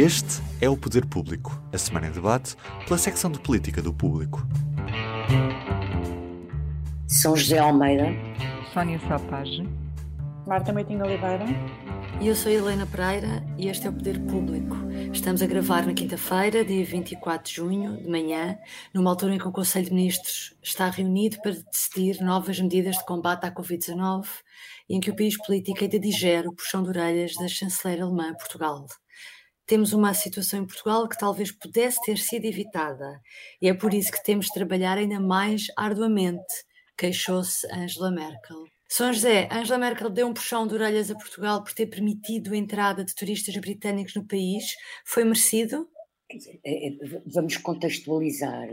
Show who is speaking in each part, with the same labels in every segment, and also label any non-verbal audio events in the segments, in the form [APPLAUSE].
Speaker 1: Este é o Poder Público, a semana em debate pela secção de política do público.
Speaker 2: São José Almeida,
Speaker 3: Sónia Sapage,
Speaker 4: Marta Meitinho Oliveira.
Speaker 5: E eu sou Helena Pereira e este é o Poder Público. Estamos a gravar na quinta-feira, dia 24 de junho, de manhã, numa altura em que o Conselho de Ministros está reunido para decidir novas medidas de combate à Covid-19 e em que o país político ainda digere o puxão de orelhas da chanceler alemã Portugal. Temos uma situação em Portugal que talvez pudesse ter sido evitada e é por isso que temos de trabalhar ainda mais arduamente, queixou-se Angela Merkel. São José, Angela Merkel deu um puxão de orelhas a Portugal por ter permitido a entrada de turistas britânicos no país. Foi merecido?
Speaker 2: Dizer, é, vamos contextualizar.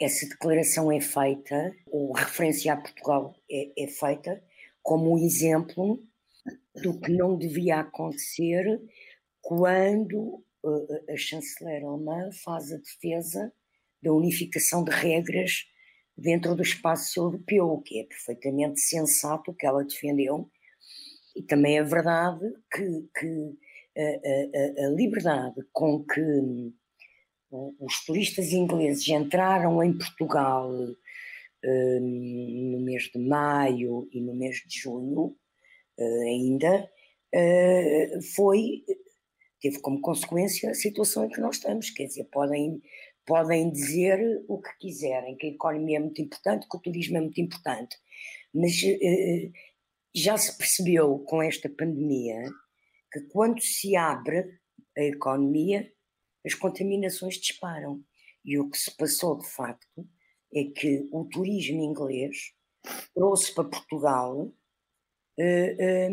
Speaker 2: Essa declaração é feita, ou referência a Portugal é, é feita, como um exemplo do que não devia acontecer quando a chanceler alemã faz a defesa da unificação de regras dentro do espaço europeu, que é perfeitamente sensato o que ela defendeu, e também é verdade que, que a, a, a, liberdade com que hum, os turistas ingleses entraram em Portugal um, no mês de maio e no mês de junho, ainda, foi teve como consequência a situação em que nós estamos, quer dizer, podem podem dizer o que quiserem, que a economia é muito importante, que o turismo é muito importante, mas uh, já se percebeu com esta pandemia que quando se abre a economia, as contaminações disparam. E o que se passou de facto é que o turismo inglês trouxe para Portugal eh,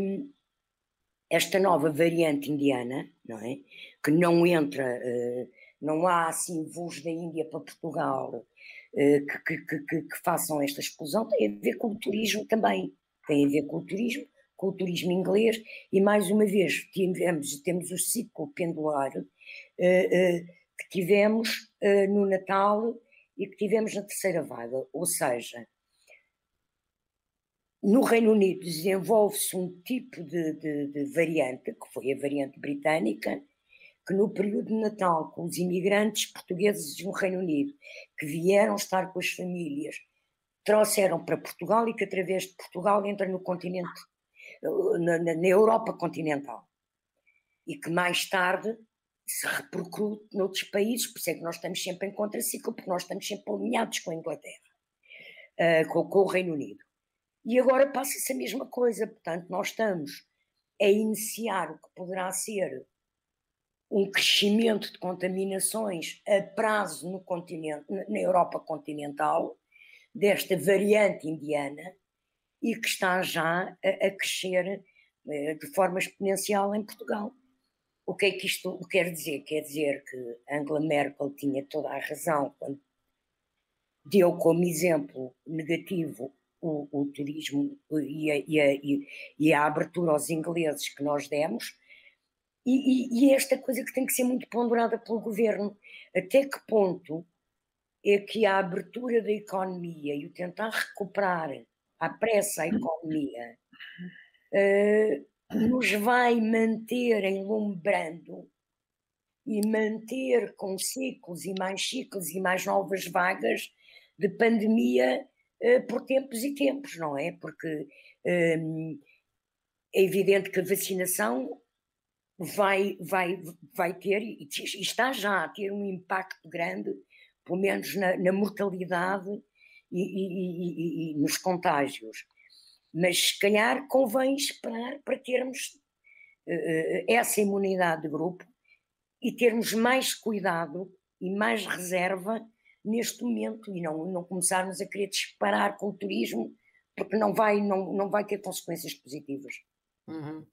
Speaker 2: esta nova variante indiana, não é? Que não entra. Uh, não há assim voos da Índia para Portugal eh, que, que, que, que, façam esta explosão, tem a ver com o turismo também, tem a ver com o turismo, com o turismo inglês, e mais uma vez tivemos, temos o ciclo pendular eh, eh, que tivemos no Natal e que tivemos na terceira vaga, ou seja, no Reino Unido desenvolve-se um tipo de, de, de variante, que foi a variante britânica, que no período de Natal, com os imigrantes portugueses do Reino Unido, que vieram estar com as famílias, trouxeram para Portugal e que através de Portugal entra no continente, na, na Europa continental. E que mais tarde se repercute noutros países, por isso é que nós estamos sempre em contraciclo, porque nós estamos sempre alinhados com a Inglaterra, uh, com, com o Reino Unido. E agora passa-se a mesma coisa, portanto, nós estamos a iniciar o que poderá ser um crescimento de contaminações a prazo no continente, na Europa continental, desta variante indiana, e que está já a, a crescer eh, de forma exponencial em Portugal. O que é que isto quer dizer? Quer dizer que Angela Merkel tinha toda a razão quando deu como exemplo negativo o, o turismo e a, e, a, e a abertura aos ingleses que nós demos, e, e, e, esta coisa que tem que ser muito ponderada pelo governo. Até que ponto é que a abertura da economia e o tentar recuperar à pressa a economia uh, nos vai manter enlumbrando e manter com ciclos e mais ciclos e mais novas vagas de pandemia por tempos e tempos, não é? Porque um, é evidente que a vacinação vai, vai, vai ter, e está já a ter um impacto grande, pelo menos na, na mortalidade e, e, e, e, nos contágios. Mas se calhar convém esperar para termos uh, essa imunidade de grupo e termos mais cuidado e mais reserva neste momento e não, não começarmos a querer disparar com o turismo porque não vai, não, não vai ter consequências positivas.
Speaker 5: Uhum.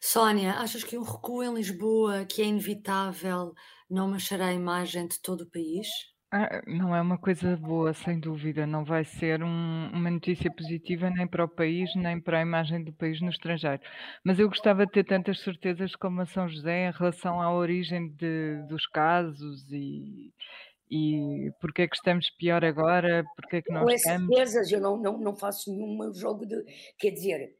Speaker 5: Sónia, achas que um recuo em Lisboa, que é inevitável, não manchará a imagem de todo o país?
Speaker 3: Ah, não é uma coisa boa, sem dúvida. Não vai ser um- uma notícia positiva nem para o país, nem para a imagem do país no estrangeiro. Mas eu gostava de ter tantas certezas como a São José em relação à origem de- dos casos e, e porque é que estamos pior agora, porque é que não
Speaker 2: Com
Speaker 3: estamos.
Speaker 2: certezas, eu não, não, não faço nenhum jogo de. Quer dizer,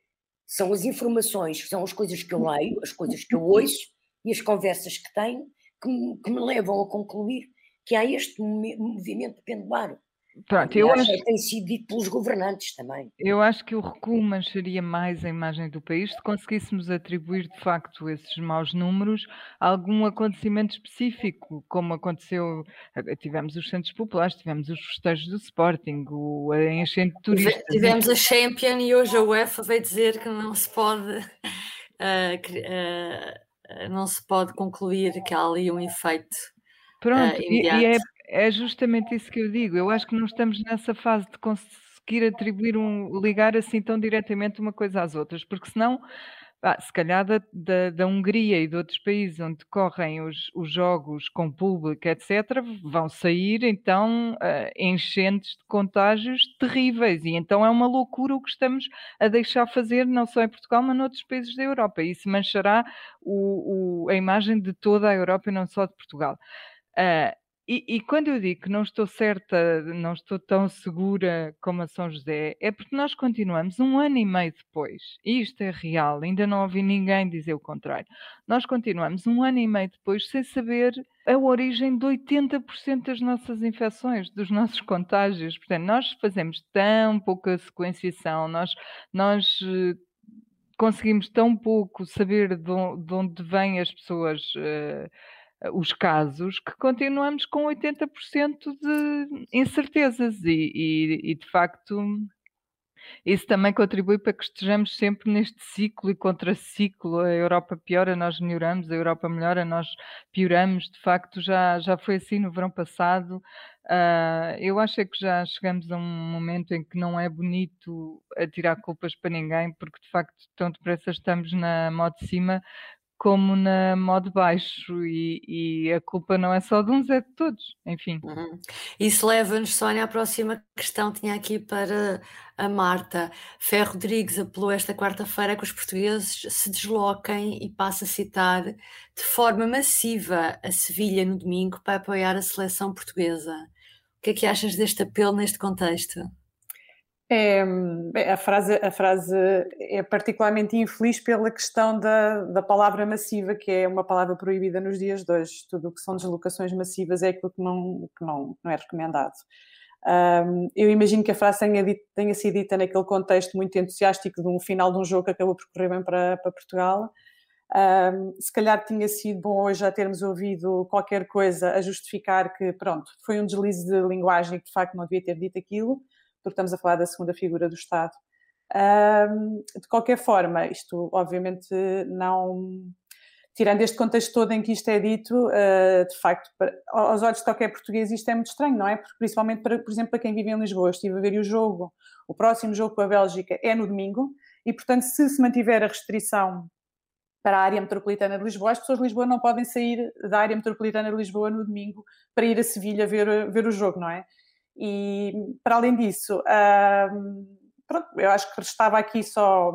Speaker 2: são as informações, são as coisas que eu leio, as coisas que eu ouço e as conversas que tenho que me, que me levam a concluir que há este movi- movimento pendular.
Speaker 3: Pronto, eu acho,
Speaker 2: tem sido dito pelos governantes também.
Speaker 3: eu acho que o recuo mancharia mais a imagem do país se conseguíssemos atribuir de facto esses maus números a algum acontecimento específico, como aconteceu, eh, tivemos os centros populares, tivemos os festejos do Sporting, o, enchente de turistas.
Speaker 5: Tivemos a Champion e hoje a UEFA veio dizer que não se pode [LAUGHS] ah, ah, não se pode concluir que há ali um efeito.
Speaker 3: Pronto, e, e é. É justamente isso que eu digo. Eu acho que não estamos nessa fase de conseguir atribuir um, ligar assim tão diretamente uma coisa às outras, porque senão, pá, se calhar da, da, da Hungria e de outros países onde decorrem os, os jogos com público, etc., vão sair então ah, enchentes de contágios terríveis, e então é uma loucura o que estamos a deixar fazer, não só em Portugal, mas noutros países da Europa. Isso manchará o, o, a imagem de toda a Europa e não só de Portugal. Ah, e, e quando eu digo que não estou certa, não estou tão segura como a São José, é porque nós continuamos um ano e meio depois, e isto é real, ainda não ouvi ninguém dizer o contrário. Nós continuamos um ano e meio depois sem saber a origem de 80% das nossas infecções, dos nossos [LAUGHS] contágios. Portanto, nós fazemos tão pouca sequenciação, nós, nós eh, conseguimos tão pouco saber de on- de onde vêm as pessoas, eh, os casos, que continuamos com 80% de incertezas e, e- e, de facto isso também contribui para que estejamos sempre neste ciclo e contraciclo. A Europa piora, nós melhoramos, a Europa melhora, nós pioramos. De facto, já, já foi assim no verão passado. Ah, eu acho é que já chegamos a um momento em que não é bonito atirar culpas para ninguém, porque de facto tão depressa estamos na modo de cima como na modo baixo e, e a culpa não é só de uns, é de todos. Enfim.
Speaker 5: Uhum. Isso leva-nos, Sónia, à próxima questão. Tinha aqui para a Marta. Ferro Rodrigues apelou esta quarta-feira que os portugueses se desloquem e passa a citar de forma massiva a Sevilha no domingo para apoiar a seleção portuguesa. O que é que achas deste apelo neste contexto?
Speaker 4: É, a, frase, a frase é particularmente infeliz pela questão da, da palavra massiva, que é uma palavra proibida nos dias de hoje. Tudo o que são deslocações massivas é aquilo que não, que não, não é recomendado. Um, eu imagino que a frase tenha, dito, tenha, sido dita naquele contexto muito entusiástico de um final de um jogo que acabou por correr bem para, para Portugal. Um, se calhar tinha sido bom hoje já termos ouvido qualquer coisa a justificar que, pronto, foi um deslize de linguagem que de facto não devia ter dito aquilo porque estamos a falar da segunda figura do Estado. Um, de qualquer forma, isto obviamente não. Tirando este contexto todo em que isto é dito, uh, de facto, para, aos olhos de qualquer português, isto é muito estranho, não é? Porque, principalmente, para, por exemplo, para quem vive em Lisboa, estive a ver o jogo, o próximo jogo com a Bélgica é no domingo, e, portanto, se se mantiver a restrição para a área metropolitana de Lisboa, as pessoas de Lisboa não podem sair da área metropolitana de Lisboa no domingo para ir a Sevilha ver, ver o jogo, não é? E, para além disso, pronto, eu acho que estava aqui só.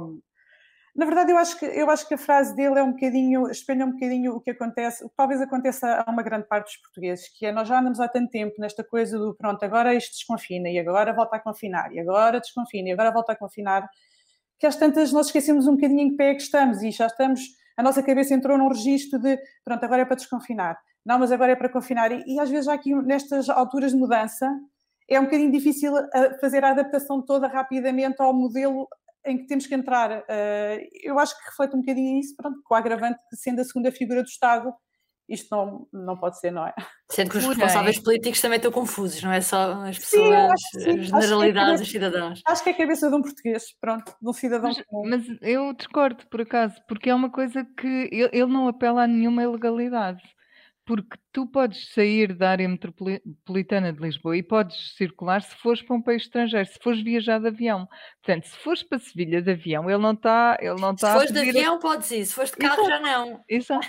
Speaker 4: Na verdade, eu acho, que, eu acho que a frase dele é um bocadinho, espelha um bocadinho o que acontece, o que talvez aconteça a uma grande parte dos portugueses, que é nós já andamos há tanto tempo nesta coisa do pronto, agora isto desconfina, e agora volta a confinar, e agora desconfina, e agora volta a confinar, que às tantas nós esquecemos um bocadinho em que pé é que estamos, e já estamos, a nossa cabeça entrou num registro de pronto, agora é para desconfinar, não, mas agora é para confinar, e, e às vezes já aqui nestas alturas de mudança, é um bocadinho difícil fazer a adaptação toda rapidamente ao modelo em que temos que entrar. Eu acho que reflete um bocadinho isso, pronto, com o agravante que sendo a segunda figura do Estado, isto não, não pode ser, não é?
Speaker 5: Sendo que os responsáveis políticos também estão confusos, não é só as pessoas, sim, a generalidade dos cidadãos.
Speaker 4: Acho que é a cabeça de um português, pronto, de um cidadão
Speaker 3: mas, comum. Mas eu discordo, por acaso, porque é uma coisa que ele, ele não apela a nenhuma ilegalidade. Porque tu podes sair da área metropolitana de Lisboa e podes circular se fores para um país estrangeiro, se fores viajar de avião. Portanto, se fores para Sevilha de avião, ele não está. Ele não
Speaker 5: se
Speaker 3: está
Speaker 5: fores de avião, a... podes ir, se fores de carro, Exato. já não.
Speaker 3: Exato.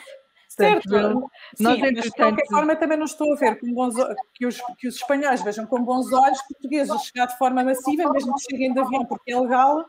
Speaker 4: Certo, Portanto, nós, Sim, mas de qualquer forma também não estou a ver com bons, que, os, que os espanhóis vejam com bons olhos portugueses chegar de forma massiva, mesmo que cheguem de avião porque é legal,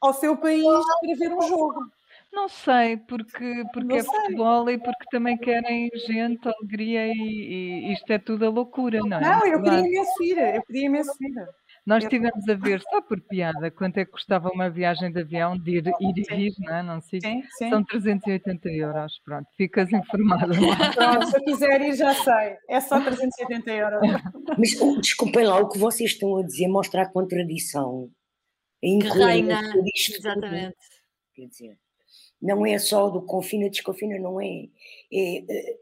Speaker 4: ao seu país para ver um jogo.
Speaker 3: Não sei, porque, porque não é sei. futebol e porque também querem gente, alegria e, e, isto é tudo a loucura, não é?
Speaker 4: Não, eu queria imenso ir, eu queria imenso ir.
Speaker 3: Nós estivemos a ver, só por piada, quanto é que custava uma viagem de avião de ir, ir e vir, não é? Não sei. Sim, sim. São 380 euros, pronto, ficas informado.
Speaker 4: Pronto, se eu quiser ir já sei, é só 380 euros. [LAUGHS]
Speaker 2: Mas oh, desculpem lá, o que vocês estão a dizer mostra a contradição.
Speaker 5: A que reina, exatamente.
Speaker 2: Quer dizer, não é só do confina, desconfina, não é. é, é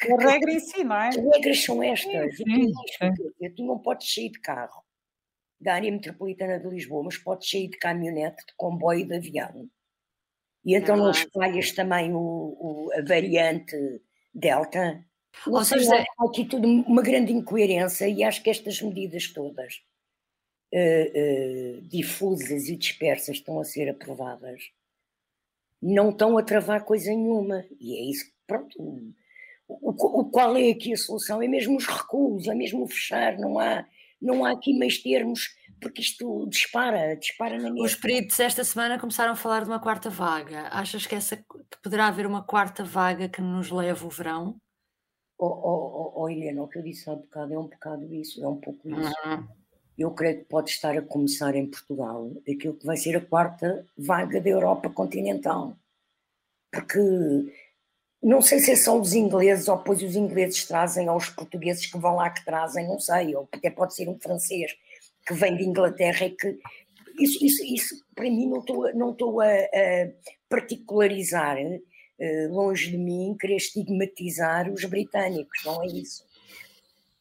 Speaker 4: que, a regra em si, não é?
Speaker 2: As regras são estas. Sim, sim. Tu não podes sair de carro da área metropolitana de Lisboa, mas podes sair de caminhonete, de comboio e de avião. E então não espalhas também o, o, a variante Delta. Ou seja, há aqui tudo uma grande incoerência e acho que estas medidas todas uh, uh, difusas e dispersas estão a ser aprovadas não estão a travar coisa nenhuma. E é isso que, pronto, o, o, qual é aqui a solução? É mesmo os recuos, é mesmo o fechar, não há, não há aqui meios termos, porque isto dispara, dispara na minha.
Speaker 5: Os peritos esta semana começaram a falar de uma quarta vaga. Achas que, essa, que poderá haver uma quarta vaga que nos leve o verão?
Speaker 2: Oh, oh, oh, oh Helena, o que eu disse há um bocado é um bocado isso, é um pouco isso. Uhum. Eu creio que pode estar a começar em Portugal aquilo que vai ser a quarta vaga da Europa continental. Porque não sei se é só os ingleses ou depois os ingleses trazem ou os portugueses que vão lá que trazem, não sei, ou até pode ser um francês que vem de Inglaterra e que isso, isso, isso para mim não estou, não estou a, a particularizar, uh, longe de mim, querer estigmatizar os britânicos, não é isso.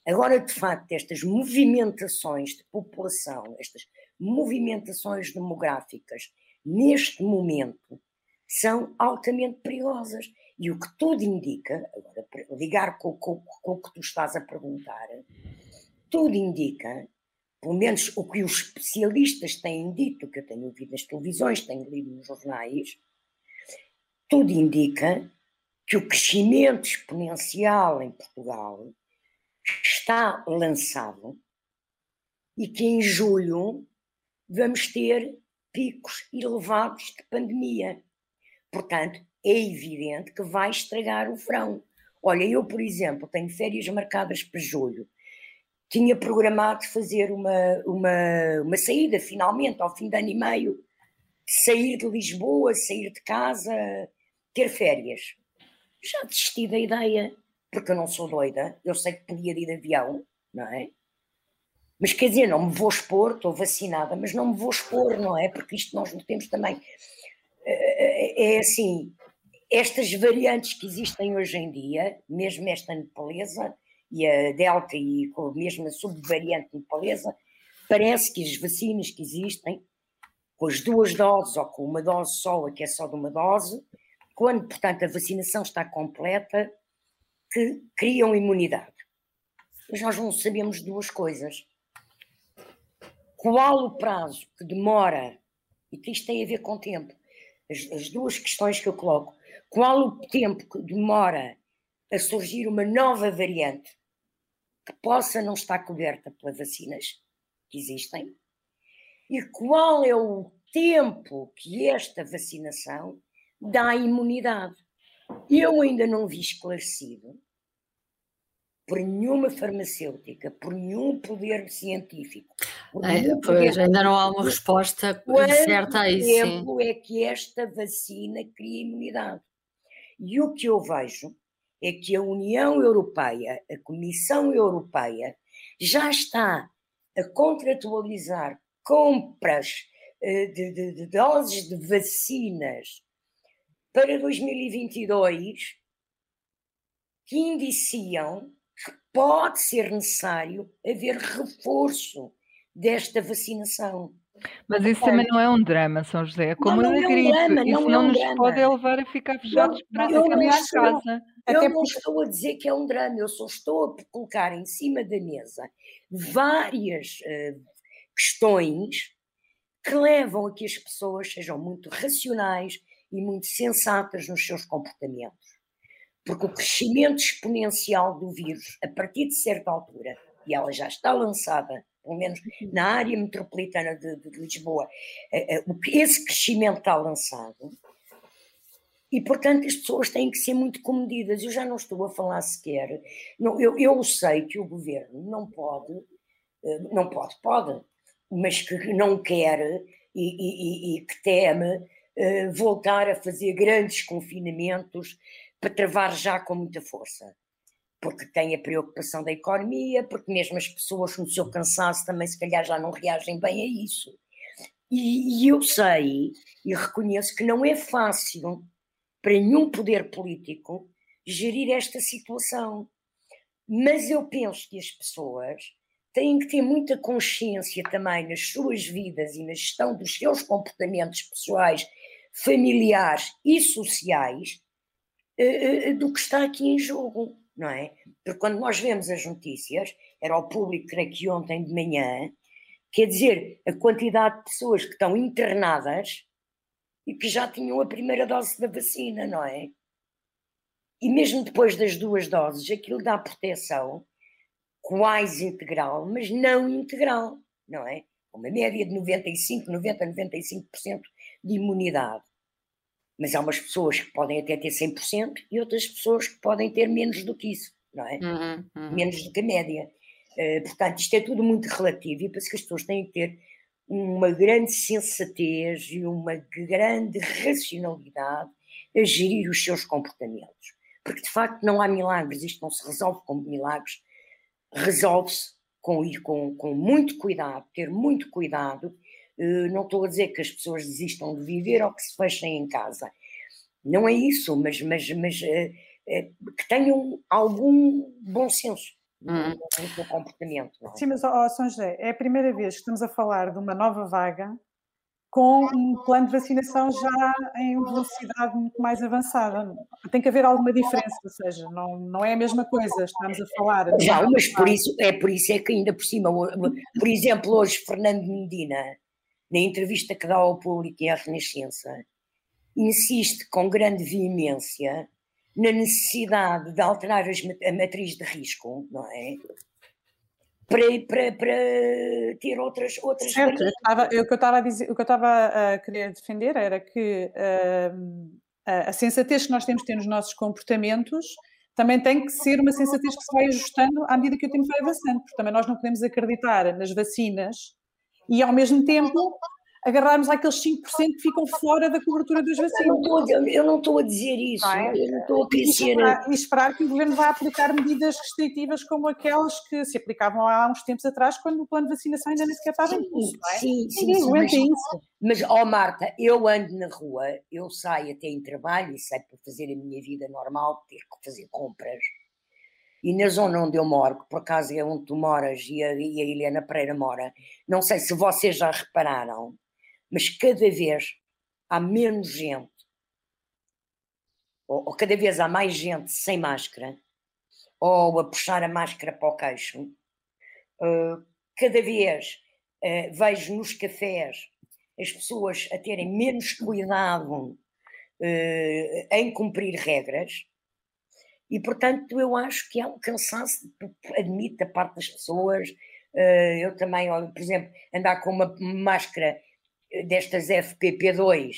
Speaker 2: Agora, de facto, estas movimentações de população, estas movimentações demográficas, neste momento, são altamente perigosas. E o que tudo indica, agora ligar com, com, com o que tu estás a perguntar, tudo indica, pelo menos o que os especialistas têm dito, que eu tenho ouvido nas televisões, tenho lido nos jornais, tudo indica que o crescimento exponencial em Portugal está lançado e que em julho vamos ter picos elevados de pandemia. Portanto, é evidente que vai estragar o verão. Olha, eu, por exemplo, tenho férias marcadas para julho. Tinha programado fazer uma, uma, uma saída, finalmente, ao fim de ano e meio, sair de Lisboa, sair de casa, ter férias. Já desisti da ideia, porque eu não sou doida, eu sei que podia ir de avião, não é? Mas quer dizer, não me vou expor, estou vacinada, mas não me vou expor, não é? Porque isto nós não temos também é, é assim, estas variantes que existem hoje em dia, mesmo esta nepalesa e a delta e com a mesma subvariante nepalesa, parece que as vacinas que existem, com as duas doses ou com uma dose só, que é só de uma dose, quando, portanto, a vacinação está completa, que criam imunidade. Mas nós não sabemos duas coisas. Qual o prazo que demora, e que isto tem a ver com tempo, as, as duas questões que eu coloco. Qual o tempo que demora a surgir uma nova variante que possa não estar coberta pelas vacinas que existem? E qual é o tempo que esta vacinação dá imunidade? Eu ainda não vi esclarecido por nenhuma farmacêutica, por nenhum poder científico.
Speaker 5: É, pois, ainda não há uma resposta certa a isso.
Speaker 2: tempo é que esta vacina cria imunidade? E o que eu vejo é que a União Europeia, a Comissão Europeia, já está a contratualizar compras uh, de, de, de doses de vacinas para 2022 que indiciam pode ser necessário haver reforço desta vacinação.
Speaker 3: Mas isso também não é um drama, São José. É como não, não. É um drama, isso não, não é um nos drama. pode levar a ficar fechados para em casa.
Speaker 2: eu não porque... estou a dizer que é um drama, eu só estou a colocar em cima da mesa várias uh, questões que levam a que as pessoas sejam muito racionais e muito sensatas nos seus comportamentos. Porque o crescimento exponencial do vírus, a partir de certa altura, e ela já está lançada, pelo menos na área metropolitana de, de Lisboa, eh, eh, esse crescimento está lançado, e, portanto, as pessoas têm que ser muito comedidas. Eu já não estou a falar sequer. Não, eu, eu sei que o governo não pode, eh, não pode, pode, mas que não quer e, e, e que teme uh, voltar a fazer grandes confinamentos para travar já com muita força. Porque tem a preocupação da economia, porque mesmo as pessoas no seu cansaço também se calhar já não reagem bem a isso. E, e eu sei e reconheço que não é fácil para nenhum poder político gerir esta situação. Mas eu penso que as pessoas têm que ter muita consciência também nas suas vidas e na gestão dos seus comportamentos pessoais, familiares e sociais eh, eh, do que está aqui em jogo, não é? Porque quando nós vemos as notícias, era ao público, creio que ontem de manhã, quer dizer, a quantidade de pessoas que estão internadas e que já tinham a primeira dose da vacina, não é? E mesmo depois das duas doses, aquilo dá proteção quase integral, mas não integral, não é? Uma média de 95, 90, 95% de imunidade. Mas há umas pessoas que podem até ter 100% e outras pessoas que podem ter menos do que isso, não é? Uhum, uhum. Menos do que a média. Uh, portanto, isto é tudo muito relativo e parece que as pessoas têm que ter uma grande sensatez e uma grande racionalidade a gerir os seus comportamentos. Porque de facto não há milagres, isto não se resolve com milagres, resolve-se com ir com, com muito cuidado, ter muito cuidado. Uh, não estou a dizer que as pessoas desistam de viver ou que se fechem em casa. Não é isso, mas, mas, mas uh, uh, que tenham algum bom senso hum. no comportamento. Não é?
Speaker 4: Sim, mas, oh, São José, é a primeira vez que estamos a falar de uma nova vaga com um plano de vacinação já em velocidade muito mais avançada. Tem que haver alguma diferença, ou seja, não, não é a mesma coisa, estamos a falar.
Speaker 2: Já, mas por isso, é por isso é que ainda por cima, por exemplo, hoje Fernando Medina, na entrevista que dá ao público em A Renascença, insiste com grande veemência na necessidade de alterar a matriz de risco, não é? Para, para, para ter outras outras
Speaker 4: certo, eu estava, eu, o que eu estava a dizer, o que eu estava a querer defender era que uh, a sensatez que nós temos de ter nos nossos comportamentos também tem que ser uma sensatez que se vai ajustando à medida que o tempo vai avançando, porque também nós não podemos acreditar nas vacinas e ao mesmo tempo agarrarmos aqueles 5% que ficam fora da cobertura das vacinas.
Speaker 2: Eu não estou a, dizer isso, é? eu não estou a crescer.
Speaker 4: E esperar, e esperar que o governo vá aplicar medidas restritivas como aquelas que se aplicavam há uns tempos atrás, quando o plano de vacinação ainda nem sequer estava em curso, não é? Sim, sim, Ninguém aguenta
Speaker 2: sim, isso. Mas, ó oh Marta, eu ando na rua, eu saio até em trabalho e saio para fazer a minha vida normal, ter que fazer compras. E na zona onde eu moro, que por acaso é onde tu moras e a, e a Helena Pereira mora, não sei se vocês já repararam, mas cada vez há menos gente, ou, ou, cada vez há mais gente sem máscara, ou a puxar a máscara para o queixo. Uh, cada vez uh, vejo nos cafés as pessoas a terem menos cuidado uh, em cumprir regras. E, portanto, eu acho que há um cansaço, admito, da parte das pessoas. eu também, por exemplo, andar com uma máscara destas FPP2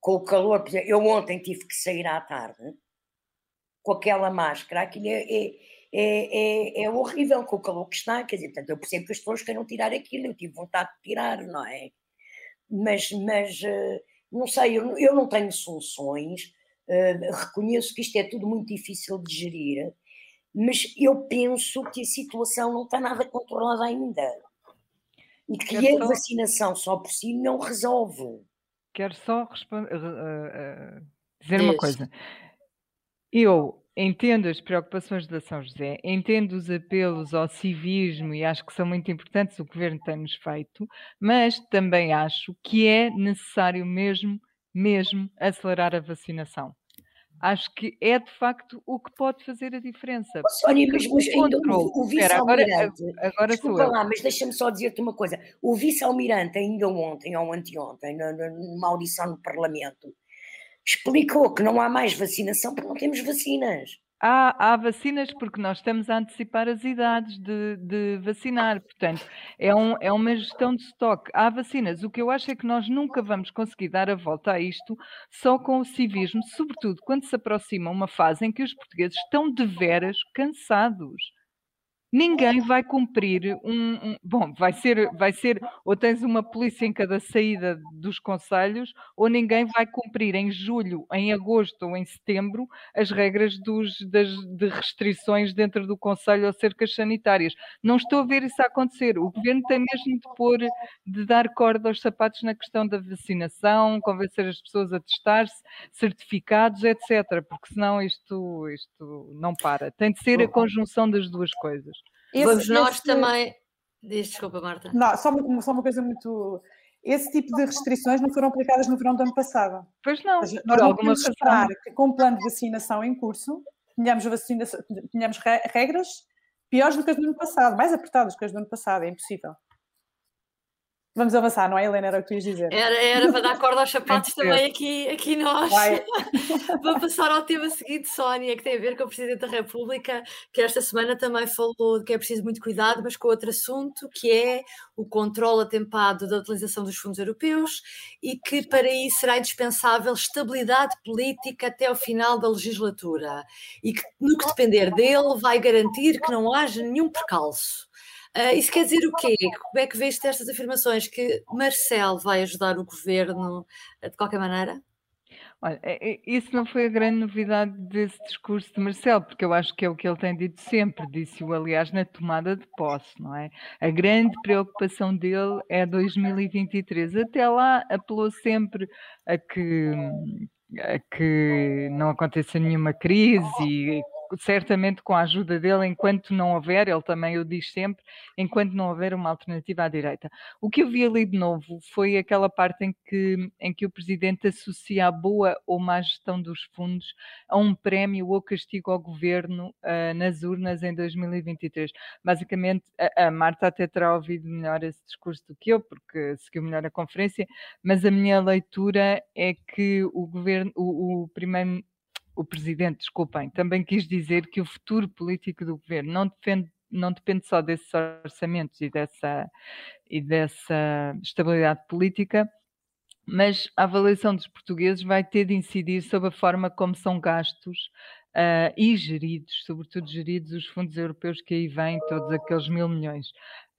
Speaker 2: com o calor, eu ontem tive que sair à tarde com aquela máscara, aquilo é, é, é, é, horrível com o calor que está, quer dizer, portanto, eu percebo que as pessoas queiram tirar aquilo, eu tive vontade de tirar, não é? Mas, mas não sei, eu, eu não tenho soluções, reconheço que isto é tudo muito difícil de gerir, mas eu penso que a situação não está nada controlada ainda e que Quero a só... vacinação só por si não resolve.
Speaker 3: Quero só responder, uh, uh, dizer uma coisa. Eu entendo as preocupações da São José, entendo os apelos ao civismo e acho que são muito importantes, o governo tem-nos feito, mas também acho que é necessário mesmo, mesmo acelerar a vacinação. acho que é de facto o que pode fazer a diferença.
Speaker 2: Sónia, mas, mas ainda o, o vice-almirante. Desculpa lá, mas deixa-me só dizer-te uma coisa. O vice-almirante, ainda ontem ou anteontem, numa audição no Parlamento, explicou que não há mais vacinação porque não temos vacinas.
Speaker 3: Há, há, vacinas porque nós estamos a antecipar as idades de, de, vacinar, portanto, é, um, é uma gestão de estoque. Há vacinas. O que eu acho é que nós nunca vamos conseguir dar a volta a isto só com o civismo, sobretudo quando se aproxima uma fase em que os portugueses estão de veras cansados ninguém vai cumprir um, um, bom, vai ser, vai ser, ou tens uma polícia em cada saída dos conselhos, ou ninguém vai cumprir em julho, em agosto ou em setembro as regras dos, das, de restrições dentro do conselho ou cercas sanitárias. Não estou a ver isso a acontecer. O governo tem mesmo de pôr, de dar corda aos sapatos na questão da vacinação, convencer as pessoas a testar-se, certificados, etc. Porque senão isto, isto não para. Tem de ser a conjunção das duas coisas.
Speaker 5: Esse, Vamos nós esse... também. Diz, desculpa, Marta.
Speaker 4: Não, só uma, só uma coisa muito. Esse tipo de restrições não foram aplicadas no verão do ano passado.
Speaker 3: Pois não.
Speaker 4: Nós não podemos esperar que, com o plano de vacinação em curso, tenhamos, vacinação, tenhamos regras piores do que as do ano passado, mais apertadas do que as do ano passado. É impossível. Vamos avançar, não é, Helena? Era o que tu ias dizer.
Speaker 5: Era, era para dar corda aos sapatos também aqui, aqui nós. Vamos [LAUGHS] passar ao tema seguinte, Sónia, que tem a ver com o Presidente da República, que esta semana também falou de que é preciso muito cuidado, mas com outro assunto, que é o controle atempado da utilização dos fundos europeus e que para isso será indispensável estabilidade política até ao final da legislatura e que, no que depender dele, vai garantir que não haja nenhum percalço. Uh, isso quer dizer o quê? Como é que vês estas afirmações? Que Marcel vai ajudar o governo ah, de qualquer maneira?
Speaker 3: Olha, é, é, isso não foi a grande novidade desse discurso de Marcel, porque eu acho que é o que ele tem dito sempre, disse-o aliás na tomada de posse, não é? A grande preocupação dele é 2023. Até lá apelou sempre a que, a que não aconteça nenhuma crise e certamente com a ajuda dele, enquanto não houver, ele também o diz sempre, enquanto não houver uma alternativa à direita. O que eu vi ali de novo foi aquela parte em que, em que o Presidente associa a boa ou má gestão dos fundos a um prémio ou castigo ao governo uh, nas urnas em 2023. Basicamente, a, a, Marta até terá ouvido melhor esse discurso do que eu, porque seguiu melhor a conferência, mas a minha leitura é que o governo, o, o primeiro o presidente, desculpem, também quis dizer que o futuro político do governo não depende, não depende só desses orçamentos e dessa, e dessa estabilidade política, mas a avaliação dos portugueses vai ter de incidir sobre a forma como são gastos uh, e geridos, sobretudo geridos os fundos europeus que aí vêm, todos aqueles mil milhões.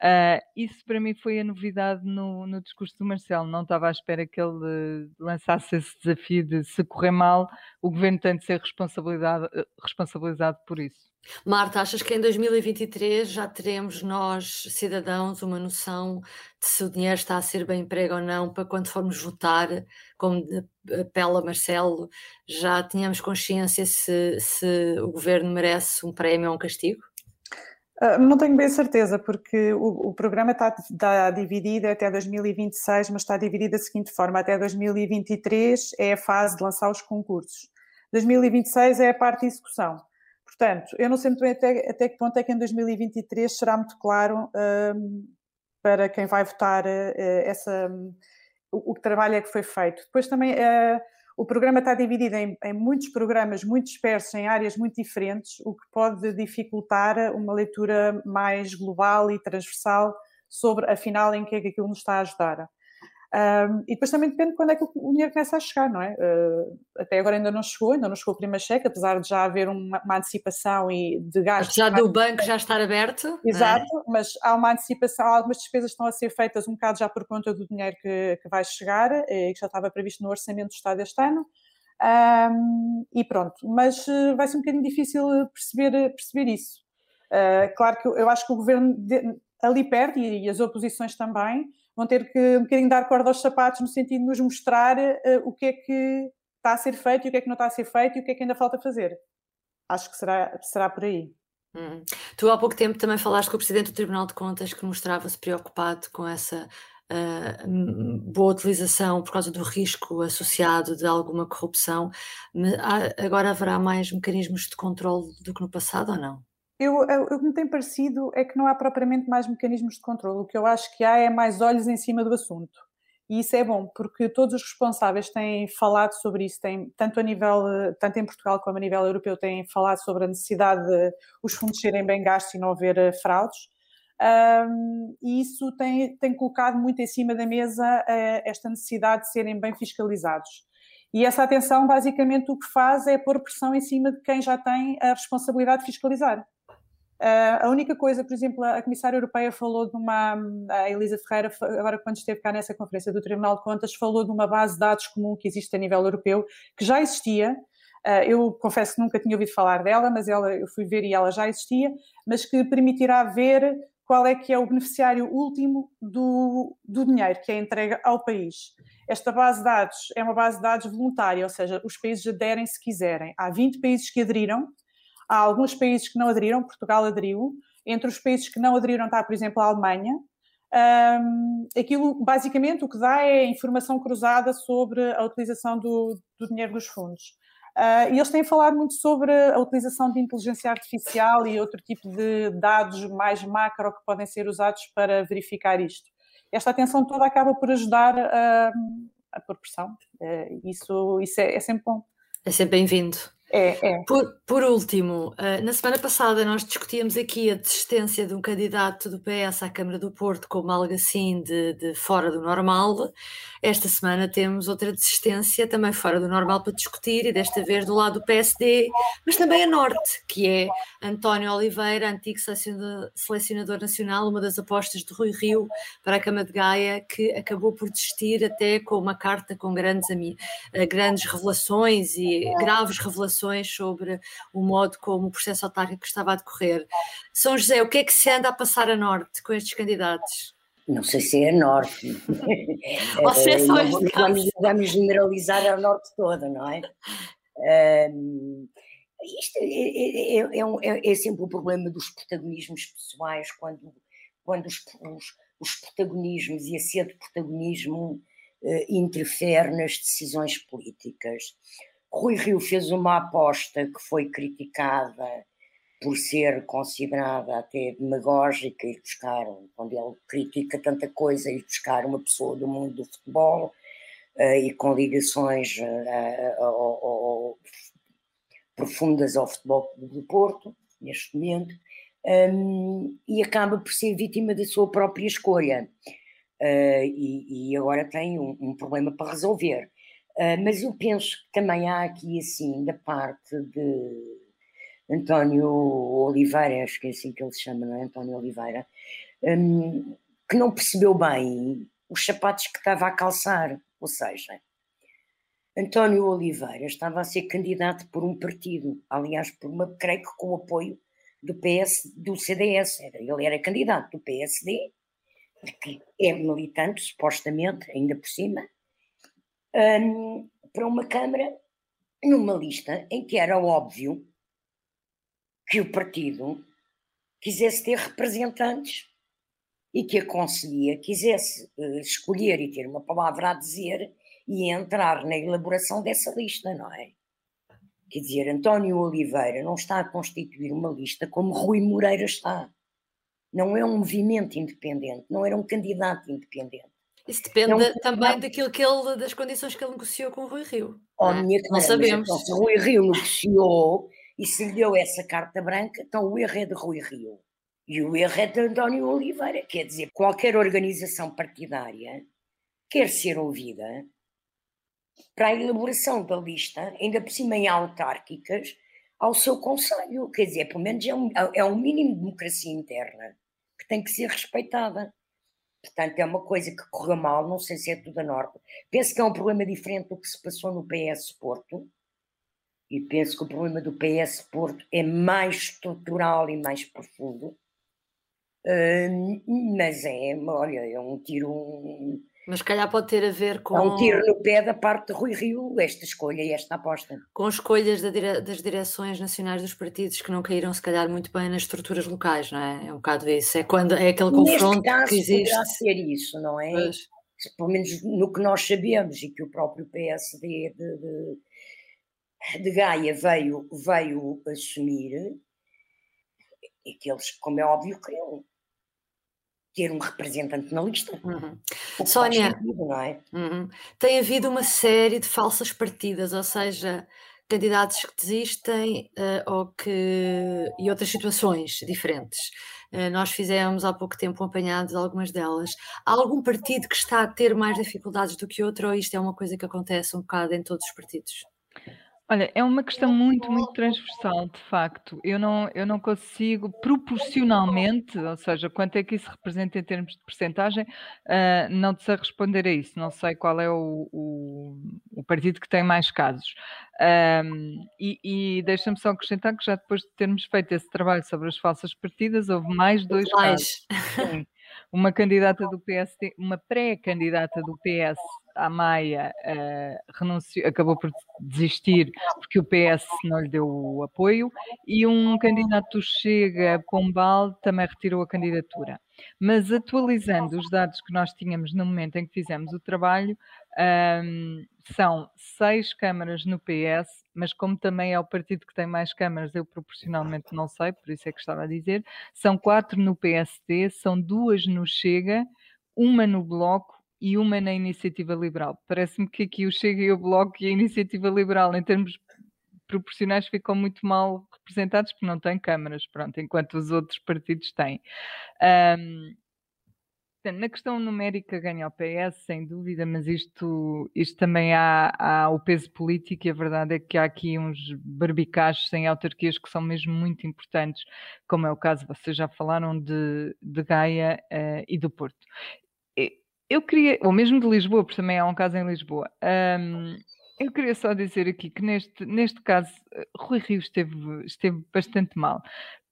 Speaker 3: Uh, isso para mim foi a novidade no, no, discurso do Marcelo. Não estava à espera que ele lançasse esse desafio de se correr mal, o governo tem de ser responsabilizado, responsabilizado por isso.
Speaker 5: Marta, achas que em 2023 já teremos nós, cidadãos, uma noção de se o dinheiro está a ser bem emprego ou não, para quando formos votar, como apela Marcelo, já tínhamos consciência se, se o governo merece um prémio ou um castigo?
Speaker 4: Uh, não tenho bem certeza, porque o, o programa está, está, dividido até 2026, mas está dividido da seguinte forma: até 2023 é a fase de lançar os concursos, 2026 é a parte de execução. Portanto, eu não sei muito bem até, até que ponto é que em 2023 será muito claro um, para quem vai votar uh, essa, um, o, o trabalho é que foi feito. Depois também. Uh, o programa está dividido em, em, muitos programas muito dispersos, em áreas muito diferentes, o que pode dificultar uma leitura mais global e transversal sobre, afinal, em que é que aquilo nos está a ajudar. Um, e depois também depende de quando é que o dinheiro começa a chegar, não é? Uh, até agora ainda não chegou, ainda não chegou o primeiro cheque, apesar de já haver uma, uma antecipação e de gastos.
Speaker 5: Já do banco já estar aberto.
Speaker 4: É? Exato, é? mas há uma antecipação, algumas despesas estão a ser feitas um bocado já por conta do dinheiro que, que vai chegar, e que já estava previsto no Orçamento do Estado este ano. Um, e pronto, mas uh, vai ser um bocadinho difícil perceber, perceber isso. Uh, claro que eu, eu, acho que o governo de, ali perto e, e as oposições também vão ter que um bocadinho dar corda aos sapatos no sentido de nos mostrar uh, o que é que está a ser feito e o que é que não está a ser feito e o que é que ainda falta fazer. Acho que será, será por aí.
Speaker 5: Hum. Tu há pouco tempo também falaste com o Presidente do Tribunal de Contas que mostrava-se preocupado com essa uh, boa utilização por causa do risco associado de alguma corrupção. Agora haverá mais mecanismos de controle do que no passado ou não?
Speaker 4: Eu, o que me tem parecido é que não há propriamente mais mecanismos de controle. O que eu acho que há é mais olhos em cima do assunto. E isso é bom, porque todos os responsáveis têm falado sobre isso, têm, tanto a nível, tanto em Portugal como a nível europeu, têm falado sobre a necessidade de os fundos serem bem gastos e não haver eh, fraudes. Um, e isso tem, tem colocado muito em cima da mesa uh, esta necessidade de serem bem fiscalizados. E essa atenção, basicamente, o que faz é pôr pressão em cima de quem já tem a responsabilidade de fiscalizar. Uh, a única coisa, por exemplo, a Comissária Europeia falou de uma. A Elisa Ferreira, agora quando esteve cá nessa conferência do Tribunal de Contas, falou de uma base de dados comum que existe a nível europeu, que já existia. Uh, eu confesso que nunca tinha ouvido falar dela, mas ela, eu fui ver e ela já existia, mas que permitirá ver qual é que é o beneficiário último do, do dinheiro que é entregue ao país. Esta base de dados é uma base de dados voluntária, ou seja, os países aderem se quiserem. Há 20 países que aderiram, Há alguns países que não aderiram, Portugal aderiu. Entre os países que não aderiram está, por exemplo, a Alemanha. Um, aquilo, basicamente, o que dá é informação cruzada sobre a utilização do, do dinheiro dos fundos. Uh, e eles têm falado muito sobre a utilização de inteligência artificial e outro tipo de dados mais macro que podem ser usados para verificar isto. Esta atenção toda acaba por ajudar a, a pôr pressão. Uh, isso isso é, é sempre bom.
Speaker 5: É sempre bem-vindo.
Speaker 4: É, é.
Speaker 5: Por, por último, uh, na semana passada nós discutíamos aqui a desistência de um candidato do PS à Câmara do Porto como algo assim de, de, fora do normal. Esta semana temos outra desistência também fora do normal para discutir, e desta vez do lado do PSD, mas também a Norte, que é António Oliveira, antigo selecionador, selecionador nacional, uma das apostas de Rui Rio para a Câmara de Gaia, que acabou por desistir até com uma carta com grandes, eh, grandes revelações e graves revelações sobre o modo como o processo autárquico estava a decorrer. São José, o que é que se anda a passar a norte com estes candidatos?
Speaker 2: Não sei se é a norte. [LAUGHS]
Speaker 5: Ou se é só
Speaker 2: este vamos, vamos generalizar a norte toda, não é? Um, isto é, é, é, é, é, sempre o problema dos protagonismos pessoais, quando, quando os, os, os protagonismos e a sede de protagonismo uh, interfere nas decisões políticas. Rui Rio fez uma aposta que foi criticada por ser considerada até demagógica, ir buscar, quando ele critica tanta coisa, ir buscar uma pessoa do mundo do futebol uh, e com ligações uh, profundas ao futebol do Porto, neste momento, um, e acaba por ser vítima da sua própria escolha. Uh, e, e, agora tem um, um problema para resolver. Uh, mas eu penso que também há aqui, assim, da parte de António Oliveira, acho que é assim que ele se chama, não é? António Oliveira, um, que não percebeu bem os sapatos que estava a calçar. Ou seja, António Oliveira estava a ser candidato por um partido, aliás, por uma, creio que com o apoio do PS, do CDS. Ele era candidato do PSD, que é militante, supostamente, ainda por cima, um, para uma Câmara numa lista em que era óbvio que o partido quisesse ter representantes e que a Conselhia quisesse uh, escolher e ter uma palavra a dizer e entrar na elaboração dessa lista, não é? Quer dizer, António Oliveira não está a constituir uma lista como Rui Moreira está. Não é um movimento independente, não era um candidato independente.
Speaker 5: Isso depende é um... também daquilo que ele, das condições que ele negociou com o Rui Rio.
Speaker 2: Oh, não, minha não sabemos. Então, se o Rui Rio negociou e se lhe deu essa carta branca, então o erro é de Rui Rio. E o erro é de António Oliveira. Quer dizer, qualquer organização partidária quer ser ouvida para a elaboração da lista, ainda por cima em autárquicas, ao seu conselho. Quer dizer, pelo menos é um, é um mínimo de democracia interna que tem que ser respeitada. Portanto, é uma coisa que correu mal, não sei se é tudo a norte. Penso que é um problema diferente do que se passou no PS Porto. E penso que o problema do PS Porto é mais estrutural e mais profundo. Uh, mas é, olha, é um tiro, um,
Speaker 5: Mas calhar pode ter a ver com.
Speaker 2: É um tiro no pé da parte de Rui Rio, esta escolha e esta aposta.
Speaker 5: Com escolhas da dire... das direções nacionais dos partidos que não caíram, se calhar, muito bem nas estruturas locais, não é? É um bocado isso. É, quando, é aquele confronto
Speaker 2: caso,
Speaker 5: que existe.
Speaker 2: Poderá ser isso, não é? Pois. Pelo menos no que nós sabemos e que o próprio PSD de, de, de Gaia veio, veio assumir, e que eles, como é óbvio, queriam ter um representante na lista.
Speaker 5: Uhum. Sónia, sentido, é? uhum. tem havido uma série de falsas partidas, ou seja, candidatos que desistem uh, ou que, e outras situações diferentes. Uh, nós fizemos há pouco tempo um apanhado de algumas delas. Há algum partido que está a ter mais dificuldades do que outro ou isto é uma coisa que acontece um bocado em todos os partidos?
Speaker 3: Olha, é uma questão muito, muito transversal, de facto. Eu não, eu não consigo proporcionalmente, ou seja, quanto é que isso representa em termos de percentagem, uh, não te sei responder a isso. Não sei qual é o, o, o partido que tem mais casos. Um, e e deixa-me só acrescentar que já depois de termos feito esse trabalho sobre as falsas partidas, houve mais dois mais. casos. Sim. Uma candidata do PSD, uma pré-candidata do PS à Maia uh, renunciou, acabou por desistir porque o PS não lhe deu o apoio e um candidato Chega, Pombal, também retirou a candidatura. Mas atualizando os dados que nós tínhamos no momento em que fizemos o trabalho, um, são seis câmaras no PS, mas como também é o partido que tem mais câmaras, eu proporcionalmente não sei, por isso é que estava a dizer, são quatro no PSD, são duas no Chega, uma no Bloco e uma na Iniciativa Liberal. Parece-me que aqui o Chega e o Bloco e a Iniciativa Liberal, em termos proporcionais, ficam muito mal representados porque não têm câmaras, pronto, enquanto os outros partidos têm. Um, na questão numérica ganha o PS, sem dúvida, mas isto, isto também há, há, o peso político e a verdade é que há aqui uns barbicachos em autarquias que são mesmo muito importantes, como é o caso, vocês já falaram de, de Gaia uh, e do Porto. Eu queria, ou mesmo de Lisboa, porque também há um caso em Lisboa. Um, eu queria só dizer aqui que neste, neste caso eh, Rui Rio esteve, esteve bastante mal,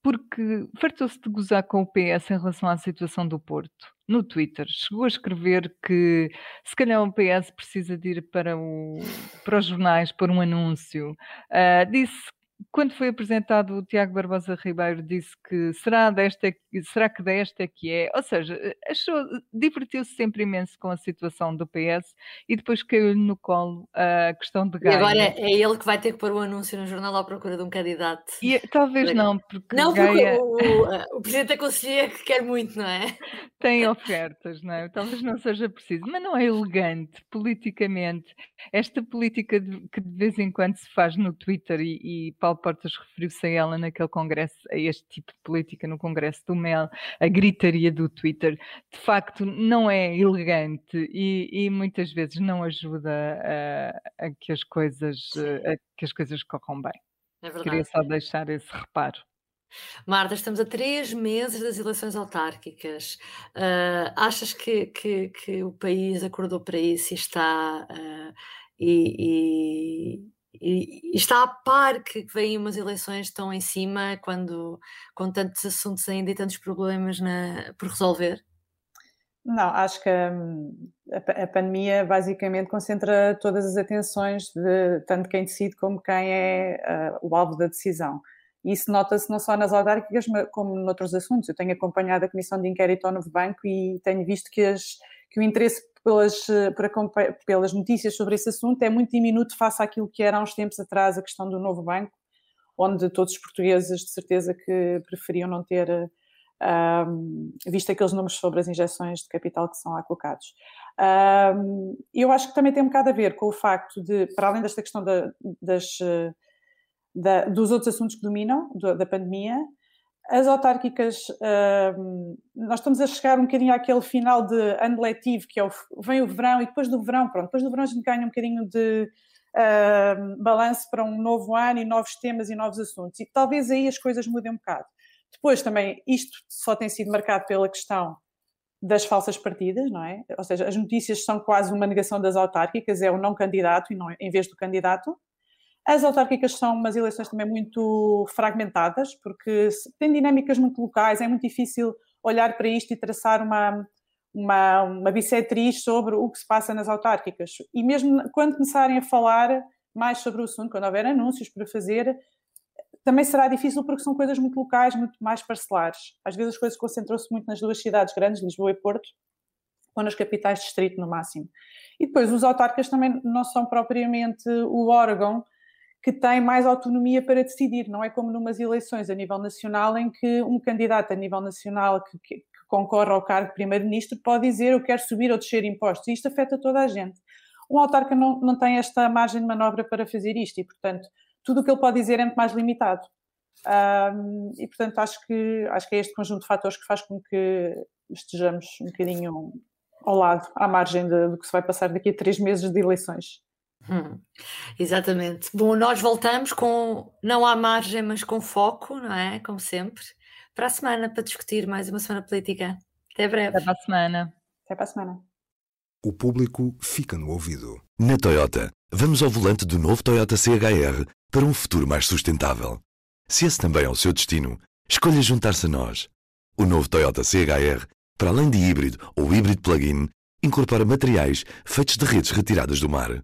Speaker 3: porque fartou-se de gozar com o PS em relação à situação do Porto. No Twitter, chegou a escrever que se calhar o PS precisa de ir para, o, para os jornais por um anúncio. Uh, disse quando foi apresentado, o Tiago Barbosa Ribeiro disse que será, desta, será que desta é que é? Ou seja, achou, divertiu-se sempre imenso com a situação do PS e depois caiu-lhe no colo a questão de Gaia.
Speaker 5: E agora é ele que vai ter que pôr o um anúncio no jornal à procura de um candidato.
Speaker 3: E, talvez não, porque
Speaker 5: Não, Gaia... porque o, o, Presidente da Conselhia que quer muito, não é? [LAUGHS]
Speaker 3: Tem ofertas, não é? Talvez não seja preciso, mas não é elegante politicamente. Esta política de, que de vez em quando se faz no Twitter e, e Paulo Portas referiu-se a ela naquele congresso, a este tipo de política no congresso do MEL, a gritaria do Twitter, de facto não é elegante e, e muitas vezes não ajuda a, a, que as coisas, a que as coisas corram bem. É Queria só deixar esse reparo.
Speaker 5: Marta, estamos a três meses das eleições autárquicas. Uh, achas que, que, que, o país acordou para isso e está uh, e, e, está a par que vêm umas eleições tão em cima quando com tantos assuntos ainda e tantos problemas na, por resolver?
Speaker 4: Não, acho que hum, a, a, pandemia basicamente concentra todas as atenções de tanto quem decide como quem é uh, o alvo da decisão. Isso nota-se não só nas autárquicas, como noutros assuntos. Eu tenho acompanhado a Comissão de Inquérito ao Novo Banco e tenho visto que, as, que o interesse pelas, pelas notícias sobre esse assunto é muito diminuto face àquilo que era há uns tempos atrás a questão do novo banco, onde todos os portugueses de certeza que preferiam não ter um, visto aqueles números sobre as injeções de capital que são lá colocados. Um, eu acho que também tem um bocado a ver com o facto de, para além desta questão da, das da, dos outros assuntos que dominam, do, da pandemia. As autárquicas, uh, nós estamos a chegar um bocadinho àquele final de ano letivo, que é o, vem o verão, e depois do verão, pronto, depois do verão a gente ganha um bocadinho de uh, balanço para um novo ano e novos temas e novos assuntos. E talvez aí as coisas mudem um bocado. Depois também, isto só tem sido marcado pela questão das falsas partidas, não é? Ou seja, as notícias são quase uma negação das autárquicas, é o não candidato e não, em vez do candidato. As autárquicas são umas eleições também muito fragmentadas, porque têm dinâmicas muito locais, é muito difícil olhar para isto e traçar uma, uma, uma bissetriz sobre o que se passa nas autárquicas. E mesmo quando começarem a falar mais sobre o assunto, quando houver anúncios para fazer, também será difícil porque são coisas muito locais, muito mais parcelares. Às vezes as coisas concentram-se muito nas duas cidades grandes, Lisboa e Porto, ou nas capitais de distrito no máximo. E depois os autarcas também não são propriamente o órgão que tem mais autonomia para decidir, não é como numas eleições a nível nacional em que um candidato a nível nacional que, que, concorre ao cargo de primeiro-ministro pode dizer eu quero subir ou descer impostos, e isto afeta toda a gente. Um autarca não, não tem esta margem de manobra para fazer isto e, portanto, tudo o que ele pode dizer é muito mais limitado. Um, e, portanto, acho que, acho que é este conjunto de fatores que faz com que estejamos um bocadinho ao lado, à margem do que se vai passar daqui a três meses de eleições.
Speaker 5: Hum, exatamente. Bom, nós voltamos com, não à margem, mas com foco, não é? Como sempre, para a semana, para discutir mais uma semana política. Até breve.
Speaker 3: Até para a semana.
Speaker 4: Até para a semana.
Speaker 6: O público fica no ouvido. Na Toyota, vamos ao volante do novo Toyota CHR para um futuro mais sustentável. Se esse também é o seu destino, escolha juntar-se a nós. O novo Toyota CHR, para além de híbrido ou híbrido plug-in, incorpora materiais feitos de redes retiradas do mar.